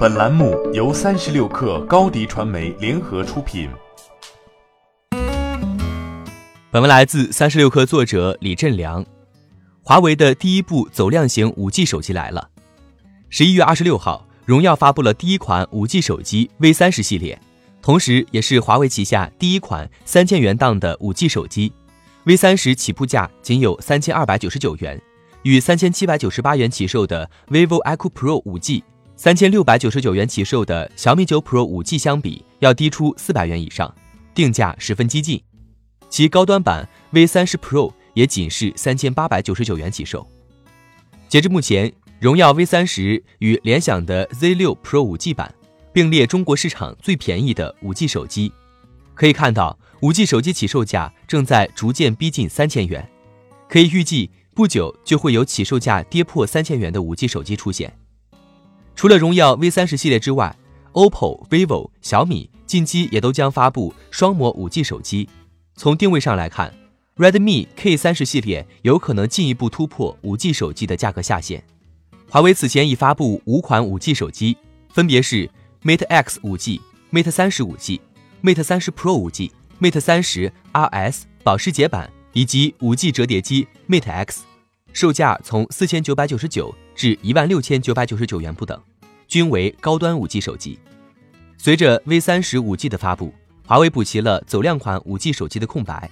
本栏目由三十六氪高低传媒联合出品。本文来自三十六氪作者李振良。华为的第一部走量型五 G 手机来了。十一月二十六号，荣耀发布了第一款五 G 手机 V 三十系列，同时也是华为旗下第一款三千元档的五 G 手机。V 三十起步价仅有三千二百九十九元。与三千七百九十八元起售的 vivo iQOO Pro 5G、三千六百九十九元起售的小米九 Pro 5G 相比，要低出四百元以上，定价十分激进。其高端版 V 三十 Pro 也仅是三千八百九十九元起售。截至目前，荣耀 V 三十与联想的 Z 六 Pro 5G 版并列中国市场最便宜的 5G 手机。可以看到，5G 手机起售价正在逐渐逼近三千元，可以预计。不久就会有起售价跌破三千元的五 G 手机出现。除了荣耀 V 三十系列之外，OPPO、vivo、小米近期也都将发布双模五 G 手机。从定位上来看，Redmi K 三十系列有可能进一步突破五 G 手机的价格下限。华为此前已发布五款五 G 手机，分别是 Mate X 五 G、Mate 三十五 G、Mate 三十 Pro 五 G、Mate 三十 RS 保时捷版。以及五 G 折叠机 Mate X，售价从四千九百九十九至一万六千九百九十九元不等，均为高端五 G 手机。随着 V 三十五 G 的发布，华为补齐了走量款五 G 手机的空白。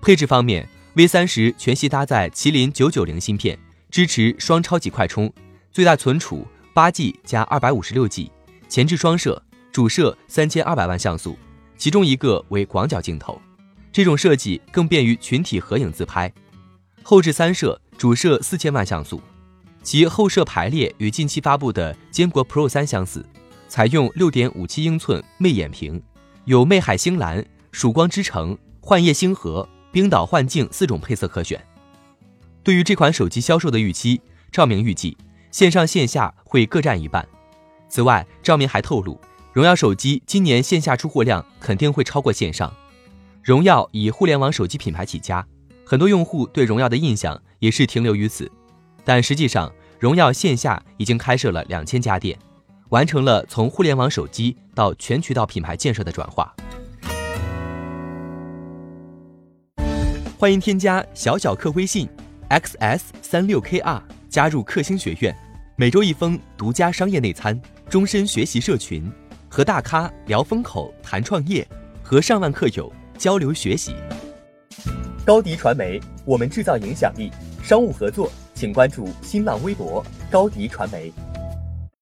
配置方面，V 三十全系搭载麒麟九九零芯片，支持双超级快充，最大存储八 G 加二百五十六 G，前置双摄，主摄三千二百万像素，其中一个为广角镜头。这种设计更便于群体合影自拍，后置三摄，主摄四千万像素，其后摄排列与近期发布的坚果 Pro 三相似，采用六点五七英寸魅眼屏，有魅海星蓝、曙光之城、幻夜星河、冰岛幻境四种配色可选。对于这款手机销售的预期，赵明预计线上线下会各占一半。此外，赵明还透露，荣耀手机今年线下出货量肯定会超过线上。荣耀以互联网手机品牌起家，很多用户对荣耀的印象也是停留于此。但实际上，荣耀线下已经开设了两千家店，完成了从互联网手机到全渠道品牌建设的转化。欢迎添加小小客微信 xs 三六 kr 加入克星学院，每周一封独家商业内参，终身学习社群，和大咖聊风口谈创业，和上万客友。交流学习，高迪传媒，我们制造影响力。商务合作，请关注新浪微博高迪传媒。